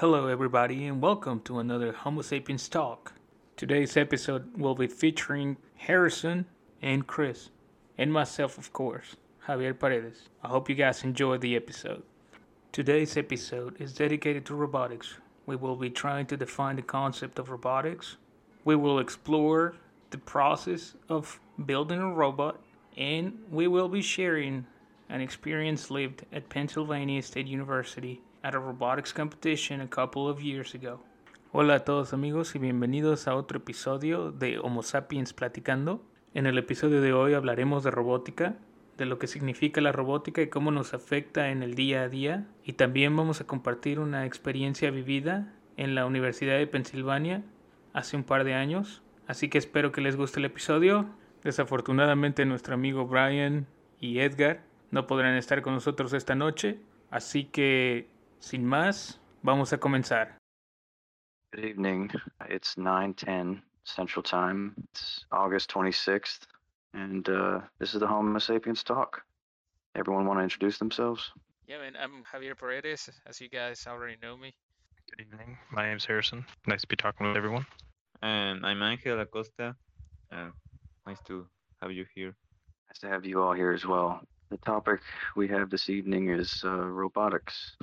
Hello, everybody, and welcome to another Homo sapiens talk. Today's episode will be featuring Harrison and Chris, and myself, of course, Javier Paredes. I hope you guys enjoy the episode. Today's episode is dedicated to robotics. We will be trying to define the concept of robotics. We will explore the process of building a robot, and we will be sharing an experience lived at Pennsylvania State University at a robotics competition a couple of years ago. Hola a todos amigos y bienvenidos a otro episodio de Homo Sapiens Platicando. En el episodio de hoy hablaremos de robótica, de lo que significa la robótica y cómo nos afecta en el día a día. Y también vamos a compartir una experiencia vivida en la Universidad de Pensilvania hace un par de años. Así que espero que les guste el episodio. Desafortunadamente nuestro amigo Brian y Edgar no podrán estar con nosotros esta noche. Así que, sin más, vamos a comenzar. Good evening. It's 9:10 Central Time. It's August 26th, and uh, this is the Homo Sapiens Talk. Everyone want to introduce themselves? Yeah, man, I'm Javier Paredes, as you guys already know me. Good evening. My name's Harrison. Nice to be talking with everyone. And I'm Angel Acosta. Uh, nice to have you here. Nice to have you all here as well. The topic we have this evening is uh, robotics.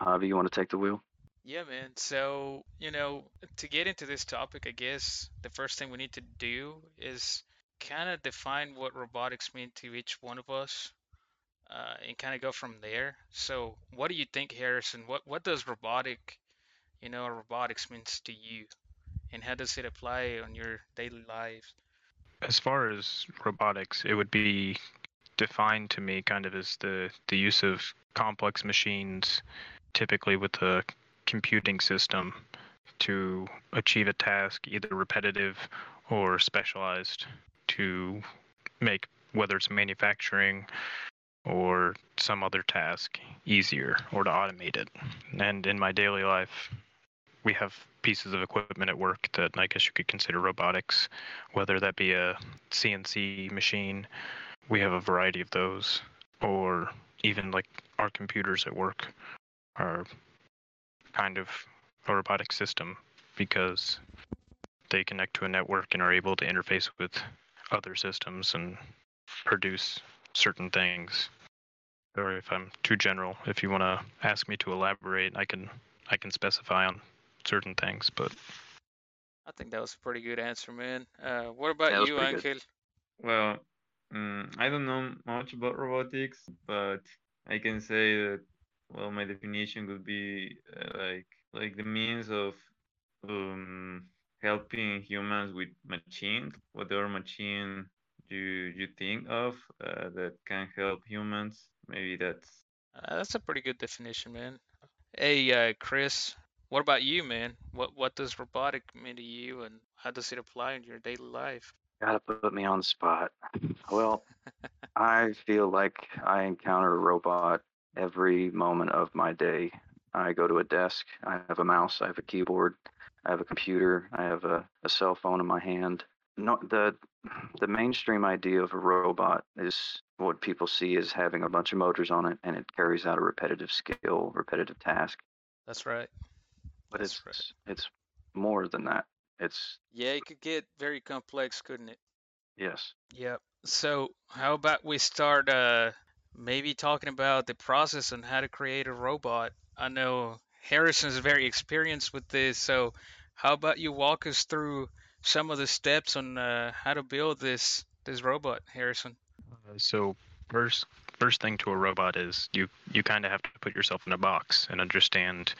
Javi, you want to take the wheel? Yeah, man. So, you know, to get into this topic, I guess the first thing we need to do is kind of define what robotics mean to each one of us uh, and kind of go from there. So, what do you think, Harrison? What what does robotic, you know, robotics means to you, and how does it apply on your daily lives? As far as robotics, it would be defined to me kind of as the, the use of complex machines, typically with a computing system, to achieve a task, either repetitive or specialized, to make whether it's manufacturing or some other task easier or to automate it. And in my daily life, we have pieces of equipment at work that I guess you could consider robotics, whether that be a CNC machine. We have a variety of those, or even like our computers at work are kind of a robotic system because they connect to a network and are able to interface with other systems and produce certain things. Or if I'm too general, if you want to ask me to elaborate, I can I can specify on certain things, but I think that was a pretty good answer, man. Uh, what about you, pretty good. Angel? Well, mm, I don't know much about robotics, but I can say that well, my definition would be uh, like like the means of um, helping humans with machines, whatever machine you you think of uh, that can help humans. Maybe that's Uh, that's a pretty good definition, man. Hey, uh, Chris, what about you, man? What what does robotic mean to you, and how does it apply in your daily life? Gotta put me on the spot. Well, I feel like I encounter a robot every moment of my day. I go to a desk, I have a mouse, I have a keyboard, I have a computer, I have a, a cell phone in my hand. No, the the mainstream idea of a robot is what people see as having a bunch of motors on it and it carries out a repetitive skill, repetitive task. That's right. But That's it's right. it's more than that. It's Yeah, it could get very complex, couldn't it? yes. Yep. So, how about we start uh maybe talking about the process on how to create a robot? I know Harrison's very experienced with this, so how about you walk us through some of the steps on uh, how to build this this robot, Harrison? Uh, So first first thing to a robot is you you kind of have to put yourself in a box and understand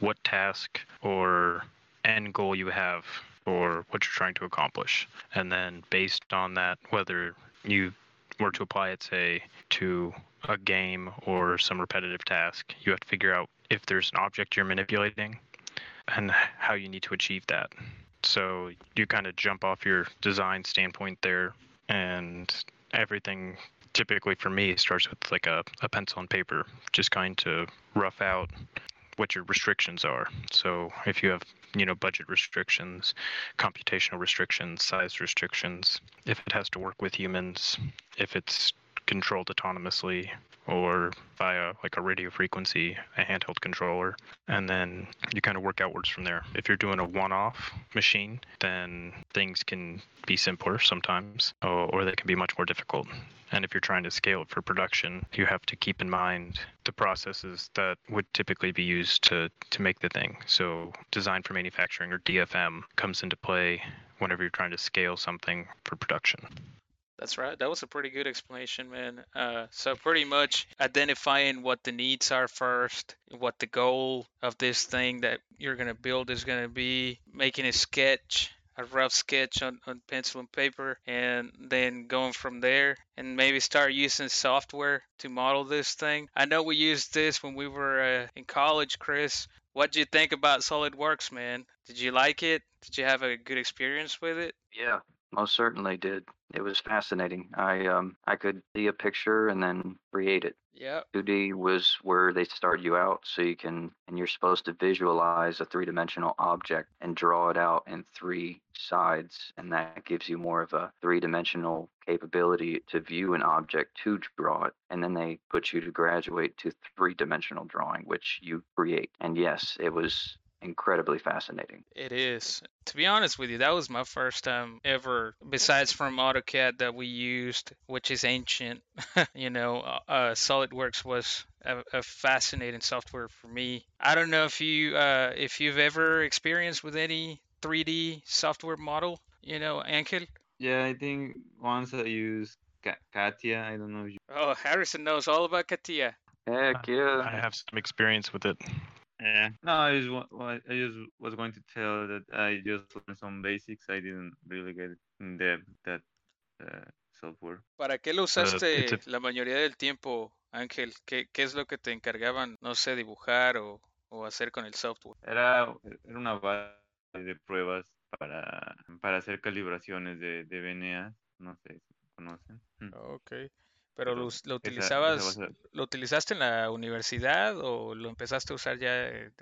what task or end goal you have or what you're trying to accomplish. And then based on that whether you were to apply it say to a game or some repetitive task, you have to figure out if there's an object you're manipulating and how you need to achieve that. So you kind of jump off your design standpoint there and everything typically for me starts with like a, a pencil and paper just kind to rough out what your restrictions are so if you have you know budget restrictions computational restrictions size restrictions if it has to work with humans if it's controlled autonomously or via like a radio frequency, a handheld controller, and then you kind of work outwards from there. If you're doing a one-off machine, then things can be simpler sometimes, or, or they can be much more difficult. And if you're trying to scale it for production, you have to keep in mind the processes that would typically be used to, to make the thing. So, design for manufacturing or DFM comes into play whenever you're trying to scale something for production. That's right. That was a pretty good explanation, man. Uh, so pretty much identifying what the needs are first, what the goal of this thing that you're gonna build is gonna be, making a sketch, a rough sketch on, on pencil and paper, and then going from there, and maybe start using software to model this thing. I know we used this when we were uh, in college, Chris. What did you think about SolidWorks, man? Did you like it? Did you have a good experience with it? Yeah, most certainly did. It was fascinating. I um I could see a picture and then create it. Yeah. 2D was where they start you out so you can and you're supposed to visualize a three-dimensional object and draw it out in three sides and that gives you more of a three-dimensional capability to view an object to draw it and then they put you to graduate to three-dimensional drawing which you create. And yes, it was incredibly fascinating. It is. To be honest with you, that was my first time ever, besides from AutoCAD that we used, which is ancient. you know, uh, uh, SolidWorks was a, a, fascinating software for me. I don't know if you uh, if you've ever experienced with any 3D software model. You know, Angel. Yeah, I think once I used Catia. I don't know if you. Oh, Harrison knows all about Catia. Heck yeah! I have some experience with it. Yeah. No, I just I just was going to tell that I just learned some basics. I didn't really get in depth that uh, software. ¿Para qué lo usaste uh, la mayoría del tiempo, Ángel? ¿Qué, ¿Qué es lo que te encargaban, no sé, dibujar o, o hacer con el software? Era, era una base de pruebas para, para hacer calibraciones de, de VNA. No sé si conocen. Ok. Pero lo, lo utilizabas, ¿lo utilizaste en la universidad o lo empezaste a usar ya en,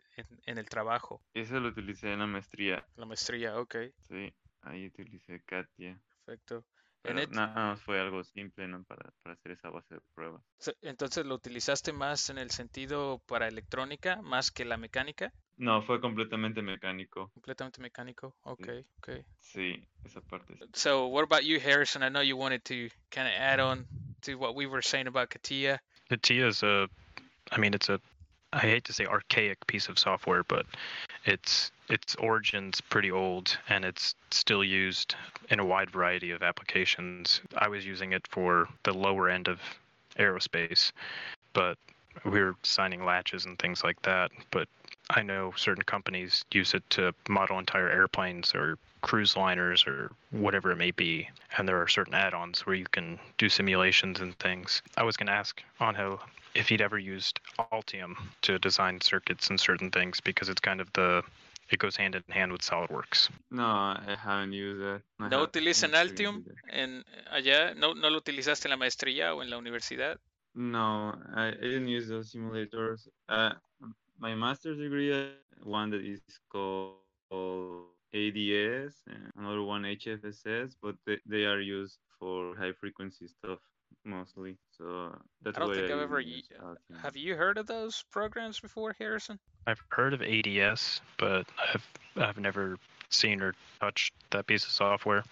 en, el trabajo? Eso lo utilicé en la maestría. La maestría, ok. Sí, ahí utilicé Katia. Perfecto. Pero nada más fue algo simple ¿no? para, para hacer esa base de pruebas. Entonces, ¿lo utilizaste más en el sentido para electrónica, más que la mecánica? No, fue completamente mecánico. Completamente mecánico. Okay, sí. okay. Sí, esa parte. So, what about you, Harrison? I know you wanted to kind of add on to what we were saying about CATIA. CATIA is a, I mean, it's a, I hate to say archaic piece of software, but it's its origin's pretty old and it's still used in a wide variety of applications. I was using it for the lower end of aerospace, but we were signing latches and things like that. But I know certain companies use it to model entire airplanes or cruise liners or whatever it may be. And there are certain add ons where you can do simulations and things. I was going to ask Angel if he'd ever used Altium to design circuits and certain things because it's kind of the it goes hand in hand with SolidWorks. No, I haven't used it. I ¿No utilizan Altium en allá? ¿No, ¿No lo utilizaste en la maestría o en la universidad? No, I, I didn't use those simulators. Uh, my master's degree, uh, one that is called ADS, and another one HFSS, but they, they are used for high frequency stuff mostly. So that's I don't why think I I've ever. use Have you heard of those programs before, Harrison? I've heard of ADS, but I've I've never seen or touched that piece of software.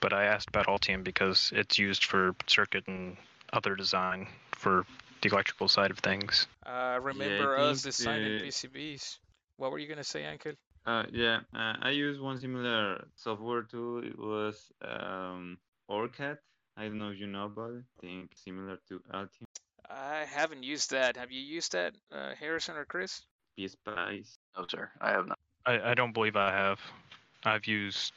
But I asked about Altium because it's used for circuit and other design for the electrical side of things. Uh, remember us designing PCBs. What were you gonna say, Angel? Uh, yeah, uh, I used one similar software too. It was um, OrCAD. I don't know if you know about it. I think similar to Altium. I haven't used that. Have you used that, uh, Harrison or Chris? PSpice. No, sir, I have not. I, I don't believe I have. I've used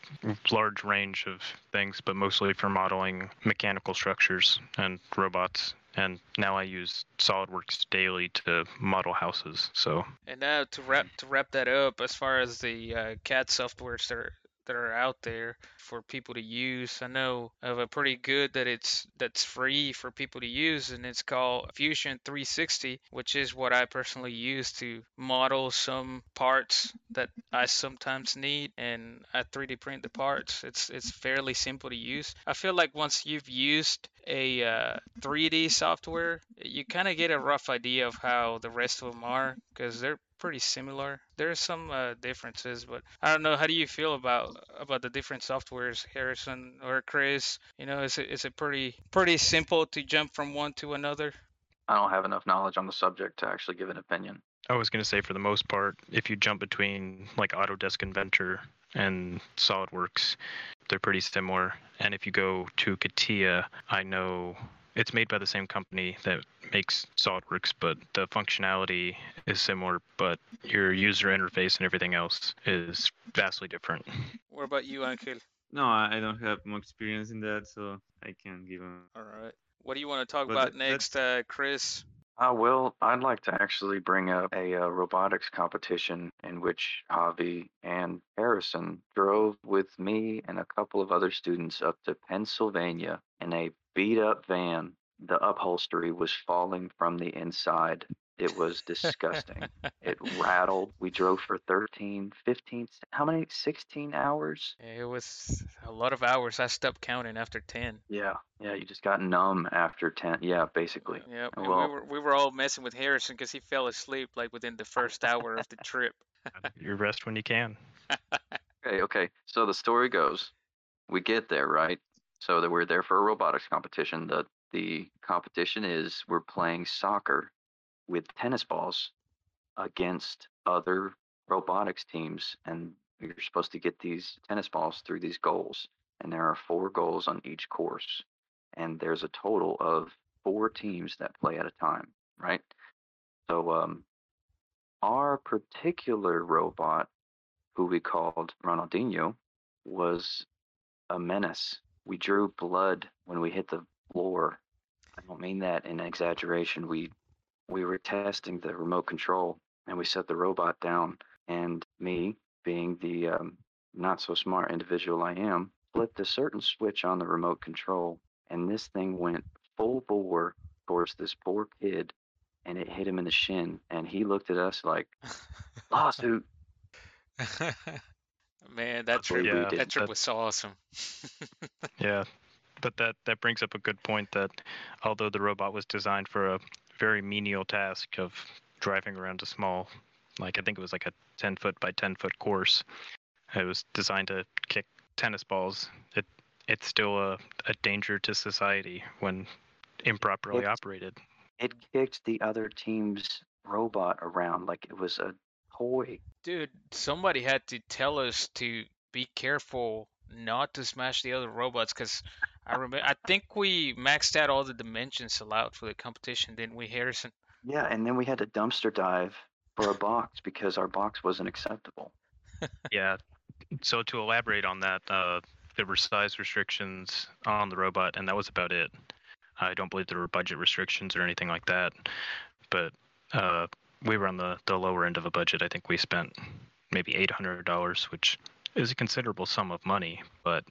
large range of things, but mostly for modeling mechanical structures and robots. And now I use SolidWorks daily to model houses. So. And now to wrap to wrap that up, as far as the uh, CAD softwares that are that are out there for people to use. I know of a pretty good that it's that's free for people to use, and it's called Fusion 360, which is what I personally use to model some parts that I sometimes need, and I 3D print the parts. It's it's fairly simple to use. I feel like once you've used a uh, 3D software, you kind of get a rough idea of how the rest of them are because they're pretty similar. There are some uh, differences, but I don't know. How do you feel about about the different softwares, Harrison or Chris? You know, is it is it pretty pretty simple to jump from one to another? I don't have enough knowledge on the subject to actually give an opinion. I was going to say, for the most part, if you jump between like Autodesk Inventor and SolidWorks, they're pretty similar. And if you go to CATIA, I know it's made by the same company that makes SolidWorks, but the functionality is similar, but your user interface and everything else is vastly different. What about you, Angel? No, I I don't have much experience in that, so I can't give a. All right. What do you want to talk But about that- that- next, uh, Chris? Uh, well, I'd like to actually bring up a uh, robotics competition in which Javi and Harrison drove with me and a couple of other students up to Pennsylvania in a beat up van. The upholstery was falling from the inside. It was disgusting. it rattled. We drove for 13, 15, how many? 16 hours? It was a lot of hours. I stopped counting after 10. Yeah. Yeah, you just got numb after 10. Yeah, basically. Yeah. Well- we were we were all messing with Harrison because he fell asleep like within the first hour of the trip. you rest when you can. Okay, okay. So the story goes, we get there, right? So that we're there for a robotics competition. The the competition is we're playing soccer with tennis balls against other robotics teams, and you're supposed to get these tennis balls through these goals. And there are four goals on each course, and there's a total of four teams that play at a time, right? So um, our particular robot who we called Ronaldinho, was a menace. We drew blood when we hit the floor. I don't mean that in exaggeration. We we were testing the remote control and we set the robot down. And me, being the um, not so smart individual I am, flipped a certain switch on the remote control, and this thing went full bore towards this poor kid, and it hit him in the shin. And he looked at us like lawsuit. Man, that trip Yeah, that trip that- was so awesome. Yeah, but that that brings up a good point that although the robot was designed for a very menial task of driving around a small, like I think it was like a 10 foot by 10 foot course, it was designed to kick tennis balls. It it's still a, a danger to society when improperly It's- operated. It kicked the other team's robot around like it was a toy. Dude, somebody had to tell us to be careful not to smash the other robots because I remember I think we maxed out all the dimensions allowed for the competition, didn't we, Harrison? Yeah, and then we had to dumpster dive for a box because our box wasn't acceptable. Yeah. So to elaborate on that, uh, there were size restrictions on the robot, and that was about it. I don't believe there were budget restrictions or anything like that. But uh, we were on the, the lower end of a budget. I think we spent maybe eight hundred dollars, which is a considerable sum of money. But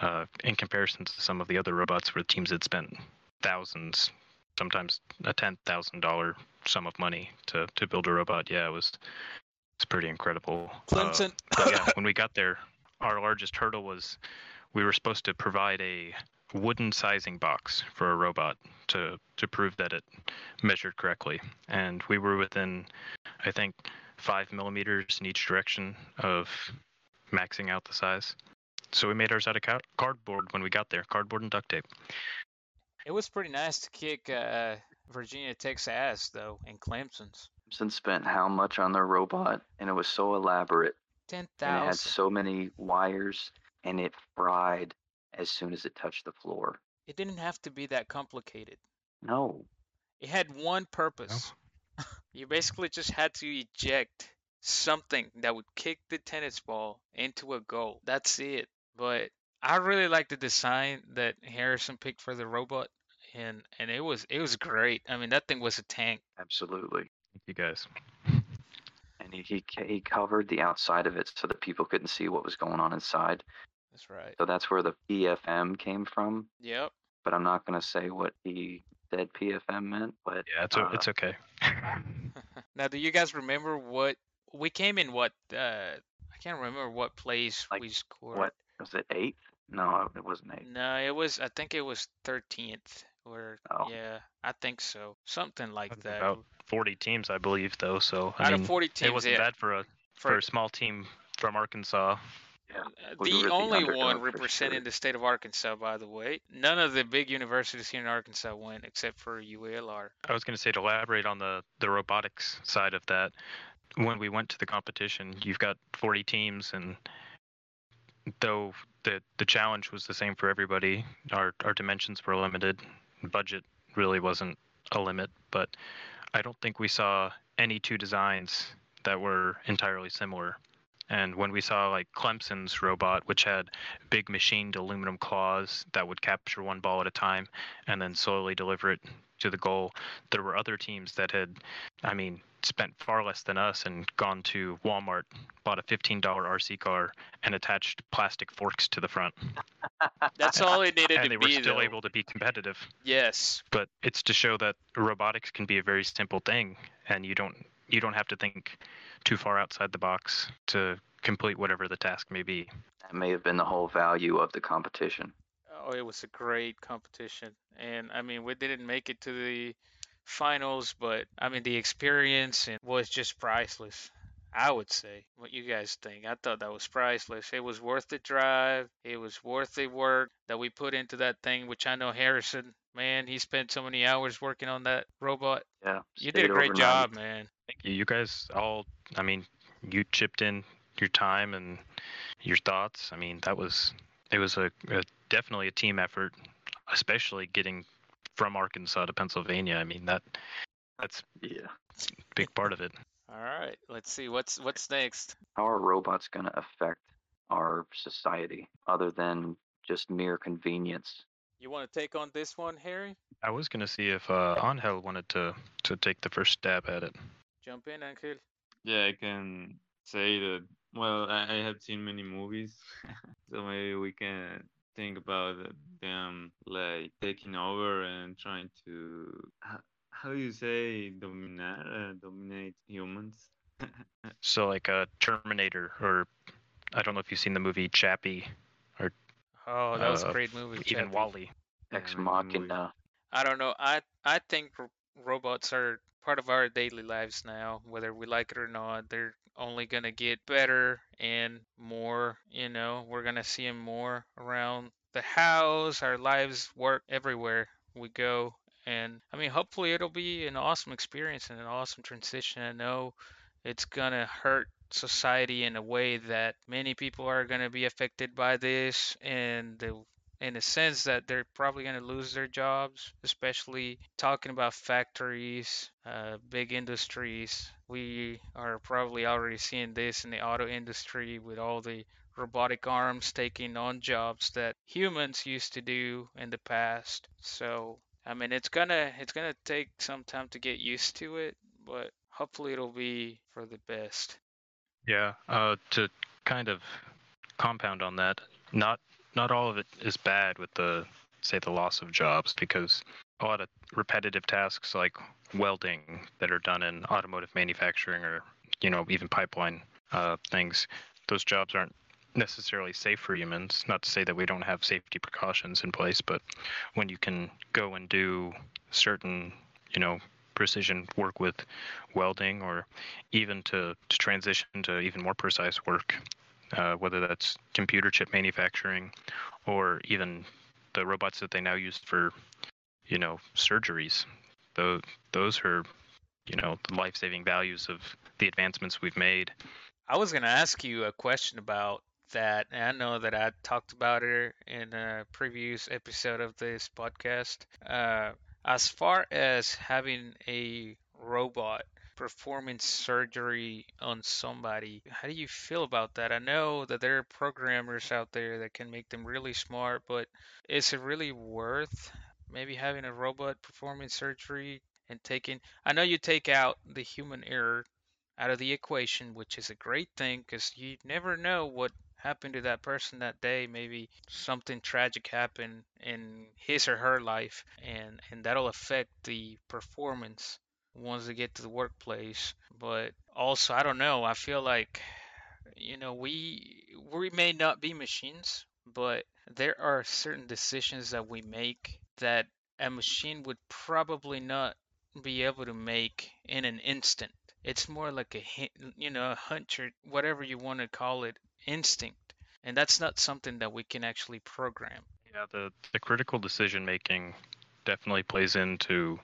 uh, in comparison to some of the other robots, where teams had spent thousands, sometimes a ten thousand dollar sum of money to to build a robot, yeah, it was it's pretty incredible. Uh, Clemson. but yeah, when we got there, our largest hurdle was we were supposed to provide a wooden sizing box for a robot to to prove that it measured correctly, and we were within, I think, five millimeters in each direction of maxing out the size. So we made ours out of ca- cardboard when we got there, cardboard and duct tape. It was pretty nice to kick uh, Virginia Tech's ass though, and Clemson's. Clemson spent how much on their robot, and it was so elaborate, Ten and it had so many wires, and it fried as soon as it touched the floor. It didn't have to be that complicated. No, It had one purpose. No. you basically just had to eject something that would kick the tennis ball into a goal. That's it. But I really like the design that Harrison picked for the robot and and it was it was great. I mean that thing was a tank. absolutely. Thank you guys. And and he, he he covered the outside of it so that people couldn't see what was going on inside. That's right. So that's where the PFM came from. Yep. But I'm not gonna say what he said PFM meant. But Yeah, it's uh, it's okay. now, do you guys remember what we came in? What uh, I can't remember what place Like, we scored. what was it eighth? No, it wasn't eighth. No, it was. I think it was thirteenth. Or Oh. yeah, I think so. Something like that. About 40 teams, I believe, though. So I Out mean, of 40 it wasn't yeah. bad for a for a small team from Arkansas. Yeah. Uh, We the the only underdog one for representing sure. the state of Arkansas, by the way. None of the big universities here in Arkansas went except for UALR. I was going to say to elaborate on the the robotics side of that. When we went to the competition, you've got 40 teams, and though the the challenge was the same for everybody, our our dimensions were limited. Budget really wasn't a limit, but I don't think we saw any two designs that were entirely similar. And when we saw like Clemson's robot, which had big machined aluminum claws that would capture one ball at a time and then slowly deliver it to the goal, there were other teams that had, I mean, spent far less than us and gone to Walmart, bought a $15 RC car, and attached plastic forks to the front. That's all it needed and to they were still though. able to be competitive. Yes. But it's to show that robotics can be a very simple thing, and you don't you don't have to think too far outside the box to complete whatever the task may be. That may have been the whole value of the competition. Oh, it was a great competition. And I mean, we didn't make it to the finals, but I mean, the experience was just priceless. I would say. What you guys think? I thought that was priceless. It was worth the drive. It was worth the work that we put into that thing, which I know Harrison, man, he spent so many hours working on that robot. Yeah. You did a great overnight. job, man. Thank you. You guys all, I mean, you chipped in your time and your thoughts. I mean, that was it was a, a definitely a team effort, especially getting from Arkansas to Pennsylvania. I mean, that that's Yeah. a big part of it. All right, let's see what's what's next. How are robots going to affect our society other than just mere convenience? You want to take on this one, Harry? I was gonna see if uh, Angel wanted to to take the first stab at it. Jump in, Angel. Yeah, I can say that. Well, I, I have seen many movies, so maybe we can think about them like taking over and trying to how, how do you say dominar uh, dominate humans. So like a Terminator, or I don't know if you've seen the movie Chappie, or Oh, that was a Uh, great movie. even Chappie. WALL-E. Ex many movies. Machina. I don't know. I I think robots are part of our daily lives now, whether we like it or not. They're only gonna get better and more. You know, we're gonna see them more around the house, our lives, work, everywhere we go. And I mean, hopefully it'll be an awesome experience and an awesome transition. I know it's gonna hurt society in a way that many people are gonna be affected by this, and the in a sense that they're probably going to lose their jobs, especially talking about factories, uh, big industries. We are probably already seeing this in the auto industry with all the robotic arms taking on jobs that humans used to do in the past. So, I mean, it's gonna it's gonna take some time to get used to it, but hopefully it'll be for the best. Yeah. Uh, to kind of compound on that, not not all of it is bad with the say the loss of jobs because a lot of repetitive tasks like welding that are done in automotive manufacturing or you know even pipeline uh, things, those jobs aren't necessarily safe for humans. Not to say that we don't have safety precautions in place, but when you can go and do certain you know precision work with welding or even to, to transition to even more precise work, uh, whether that's computer chip manufacturing or even the robots that they now use for, you know, surgeries. Those, those are, you know, the life-saving values of the advancements we've made. I was going to ask you a question about that. I know that I talked about it in a previous episode of this podcast. Uh, as far as having a robot performing surgery on somebody, how do you feel about that? I know that there are programmers out there that can make them really smart, but is it really worth maybe having a robot performing surgery and taking? I know you take out the human error out of the equation, which is a great thing because you never know what happened to that person that day. Maybe something tragic happened in his or her life, and, and that'll affect the performance once they get to the workplace. But also, I don't know. I feel like, you know, we we may not be machines, but there are certain decisions that we make that a machine would probably not be able to make in an instant. It's more like a you know a hunch or whatever you want to call it instinct, and that's not something that we can actually program. Yeah, the the critical decision making definitely plays into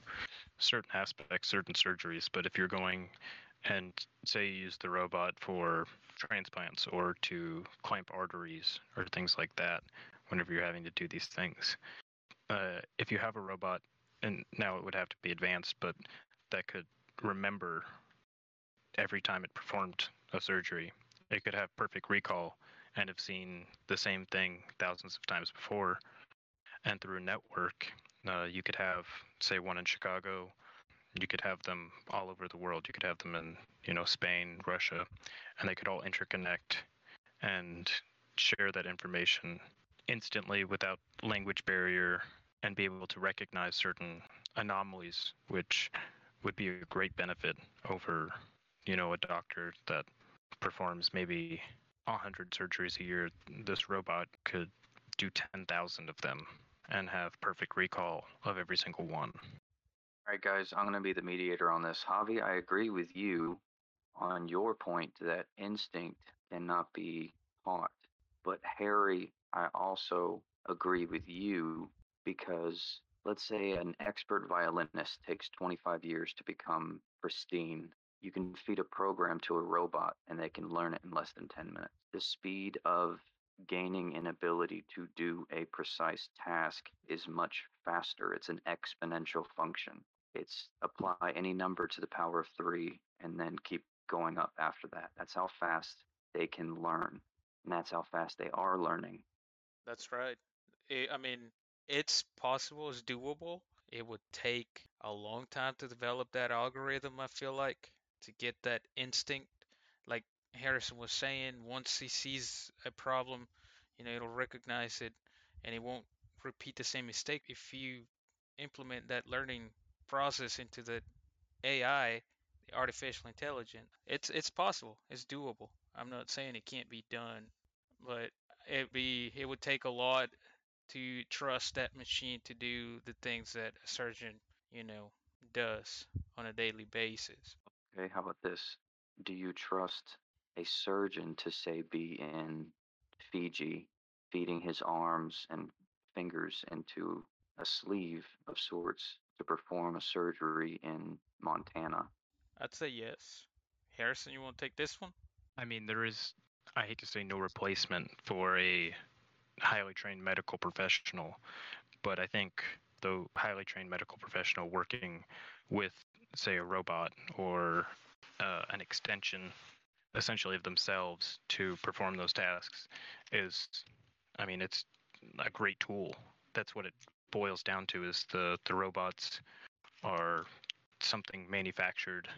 certain aspects, certain surgeries. But if you're going and say you use the robot for transplants or to clamp arteries or things like that, whenever you're having to do these things, uh, if you have a robot, and now it would have to be advanced, but that could remember every time it performed a surgery. It could have perfect recall and have seen the same thing thousands of times before. And through network, uh, you could have, say, one in Chicago. You could have them all over the world. You could have them in, you know, Spain, Russia, and they could all interconnect and share that information instantly without language barrier and be able to recognize certain anomalies, which would be a great benefit over, you know, a doctor that performs maybe 100 surgeries a year. This robot could do 10,000 of them and have perfect recall of every single one. All right, guys, I'm going to be the mediator on this. Javi, I agree with you on your point that instinct cannot be taught. But Harry, I also agree with you because let's say an expert violinist takes 25 years to become pristine. You can feed a program to a robot and they can learn it in less than 10 minutes. The speed of gaining an ability to do a precise task is much faster. It's an exponential function. It's apply any number to the power of three and then keep going up after that. That's how fast they can learn. And that's how fast they are learning. That's right. It, I mean, it's possible, it's doable. It would take a long time to develop that algorithm, I feel like, to get that instinct. Like Harrison was saying, once he sees a problem, you know, it'll recognize it and it won't repeat the same mistake. If you implement that learning process into the AI, the artificial intelligence, it's it's possible. It's doable. I'm not saying it can't be done, but it be it would take a lot to trust that machine to do the things that a surgeon, you know, does on a daily basis. Okay, how about this? Do you trust a surgeon to say be in Fiji, feeding his arms and fingers into a sleeve of sorts to perform a surgery in Montana? I'd say yes. Harrison, you want to take this one? I mean, there is, I hate to say, no replacement for a highly trained medical professional, but I think the highly trained medical professional working with, say, a robot or uh, an extension essentially of themselves to perform those tasks is, I mean, it's a great tool. That's what it boils down to is the, the robots are something manufactured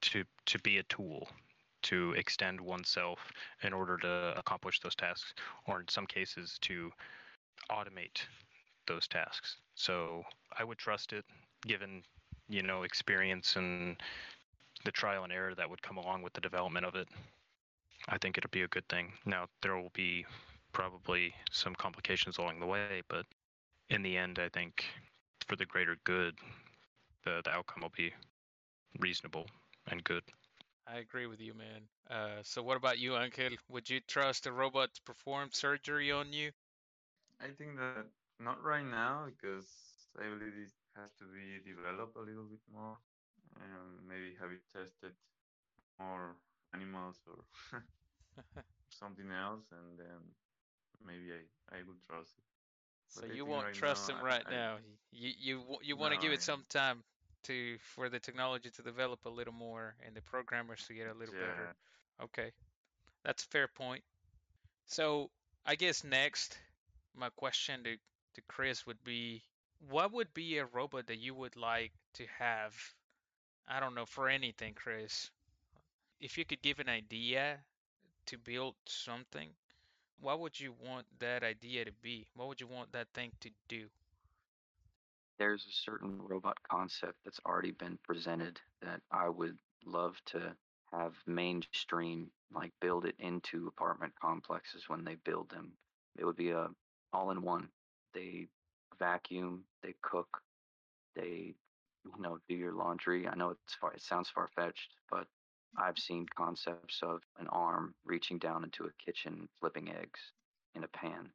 to to be a tool to extend oneself in order to accomplish those tasks, or in some cases to automate those tasks. So I would trust it, given you know experience and the trial and error that would come along with the development of it. I think it'll be a good thing. Now there will be probably some complications along the way, but in the end, I think for the greater good, the the outcome will be reasonable and good. I agree with you, man. Uh, so what about you, Angel? Would you trust a robot to perform surgery on you? I think that not right now because I believe it has to be developed a little bit more and maybe have it tested more animals or something else and then maybe I, I will trust it. So you won't right trust now, him right I, now. You you you want to no, give it some time to for the technology to develop a little more and the programmers to get a little yeah. better. Okay, that's a fair point. So I guess next, my question to to Chris would be, what would be a robot that you would like to have? I don't know for anything, Chris. if you could give an idea to build something, what would you want that idea to be? What would you want that thing to do? There's a certain robot concept that's already been presented that I would love to have mainstream, like build it into apartment complexes when they build them. It would be a all in one. They vacuum, they cook, they you know do your laundry. I know it's far, it sounds far fetched, but I've seen concepts of an arm reaching down into a kitchen, flipping eggs in a pan.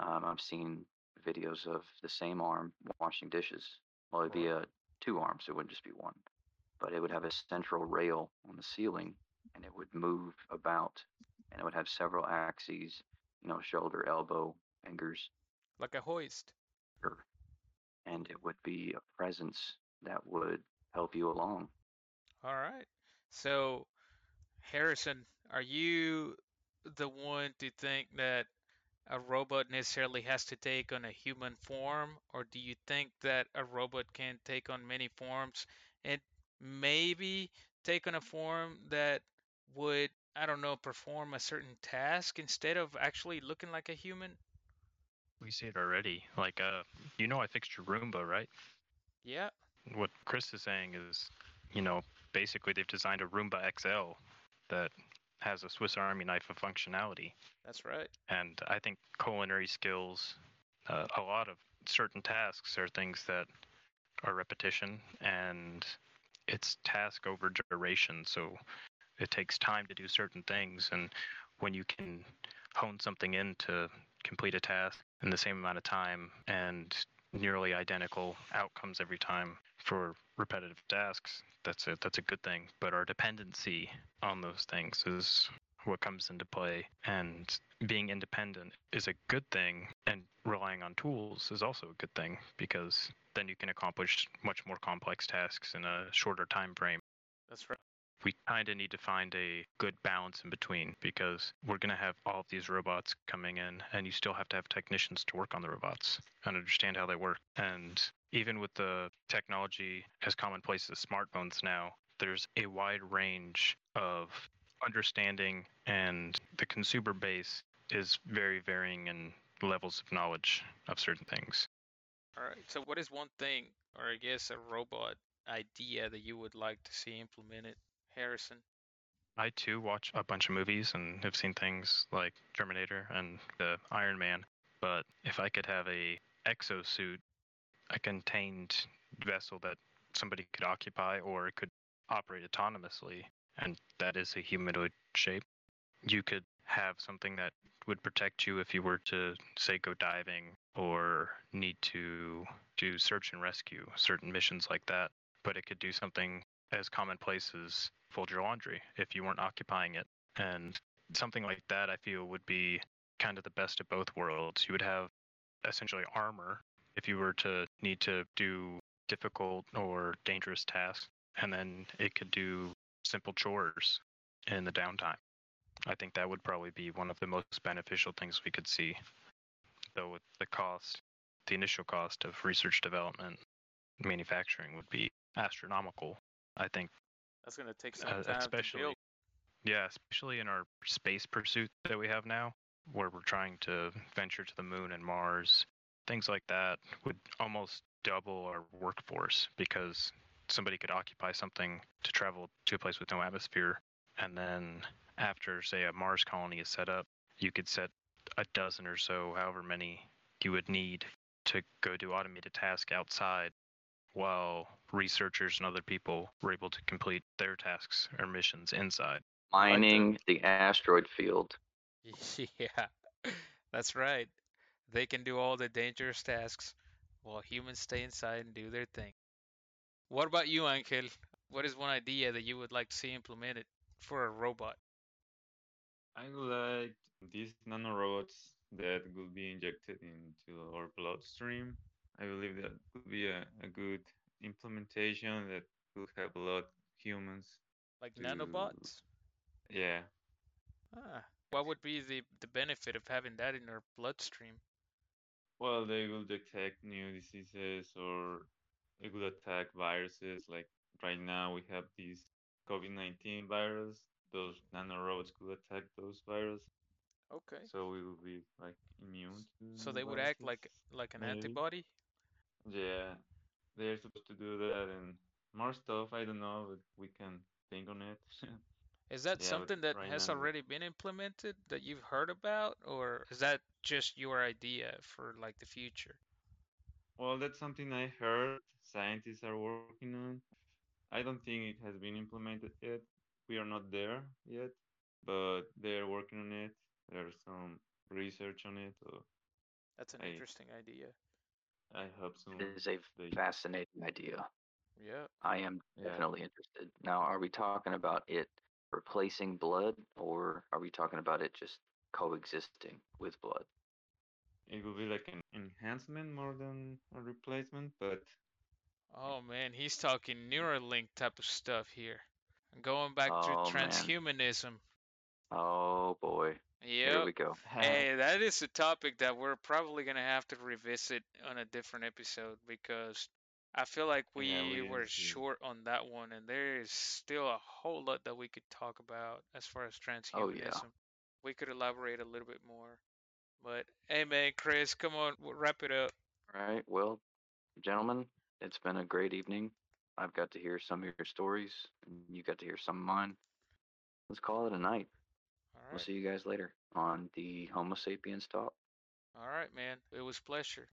Um, I've seen videos of the same arm washing dishes. Well, it'd be a two arms; it wouldn't just be one, but it would have a central rail on the ceiling, and it would move about, and it would have several axes. You know, shoulder, elbow, fingers, Like a hoist. er, and it would be a presence that would help you along. All right. So, Harrison, are you the one to think that a robot necessarily has to take on a human form, or do you think that a robot can take on many forms and maybe take on a form that would, I don't know, perform a certain task instead of actually looking like a human? We see it already. Like, uh, you know, I fixed your Roomba, right? Yeah. What Chris is saying is, you know, basically they've designed a Roomba XL that has a Swiss Army knife of functionality. That's right. And I think culinary skills, uh, a lot of certain tasks are things that are repetition and it's task over duration. So it takes time to do certain things. And when you can hone something in to complete a task in the same amount of time and nearly identical outcomes every time for repetitive tasks, that's it. That's a good thing. But our dependency on those things is what comes into play. And being independent is a good thing, and relying on tools is also a good thing because then you can accomplish much more complex tasks in a shorter time frame. That's right. We kind of need to find a good balance in between because we're going to have all of these robots coming in, and you still have to have technicians to work on the robots and understand how they work. And even with the technology as commonplace as smartphones now, there's a wide range of understanding, and the consumer base is very varying in levels of knowledge of certain things. All right. So, what is one thing, or I guess a robot idea that you would like to see implemented, Harrison? I too watch a bunch of movies and have seen things like Terminator and the Iron Man. But if I could have a exosuit, a contained vessel that somebody could occupy or could operate autonomously, and that is a humanoid shape, you could have something that would protect you if you were to say go diving or need to do search and rescue, certain missions like that. But it could do something as commonplace as fold your laundry if you weren't occupying it. And something like that, I feel, would be kind of the best of both worlds. You would have essentially armor if you were to need to do difficult or dangerous tasks, and then it could do simple chores in the downtime. I think that would probably be one of the most beneficial things we could see. Though with the cost, the initial cost of research development, manufacturing would be astronomical. I think That's gonna take some uh, time to especially yeah especially in our space pursuit that we have now where we're trying to venture to the moon and mars things like that would almost double our workforce because somebody could occupy something to travel to a place with no atmosphere. And then after say a mars colony is set up you could set a dozen or so however many you would need to go do automated tasks outside while researchers and other people were able to complete their tasks or missions inside. like the- Mining the asteroid field. Yeah, that's right. They can do all the dangerous tasks while humans stay inside and do their thing. What about you, Angel? What is one idea that you would like to see implemented for a robot? I would like these nanorobots that will be injected into our bloodstream. I believe that could be a, a good implementation that could help a lot humans. Like To- nanobots? Yeah. Ah, what would be the, the benefit of having that in our bloodstream? Well, they will detect new diseases or it will attack viruses. Like right now, we have this COVID 19 virus those nanorobots could attack those viruses. Okay. So we will be like immune to So they would act like like an maybe. antibody. Yeah, they're supposed to do that and more stuff. I don't know, but we can think on it. Is that Yeah, something that right has now- already been implemented that you've heard about, or is that just your idea for like the future? Well, that's something I heard scientists are working on. I don't think it has been implemented yet. We are not there yet, but they're working on it. There's some research on it, so That's an I- interesting idea. I hope soon. It is a they- fascinating idea. Yeah. I am Yeah. definitely interested. Now, are we talking about it replacing blood, or are we talking about it just coexisting with blood? It will be like an enhancement more than a replacement, but Oh man, he's talking Neuralink type of stuff here. Going back Oh, to man. transhumanism. Oh boy, here Yep. we go. Hey, that is a topic that we're probably gonna have to revisit on a different episode because I feel like we Yeah, we were have to. short on that one, and there is still a whole lot that we could talk about as far as Oh, yeah. transhumanism. We could elaborate a little bit more. But hey, man, Chris, come on, w- wrap it up. All right. Well, gentlemen, it's been a great evening. I've got to hear some of your stories, and you got to hear some of mine. Let's call it a night. All We'll see you guys later on the Homo sapiens talk. all right, man. It was pleasure.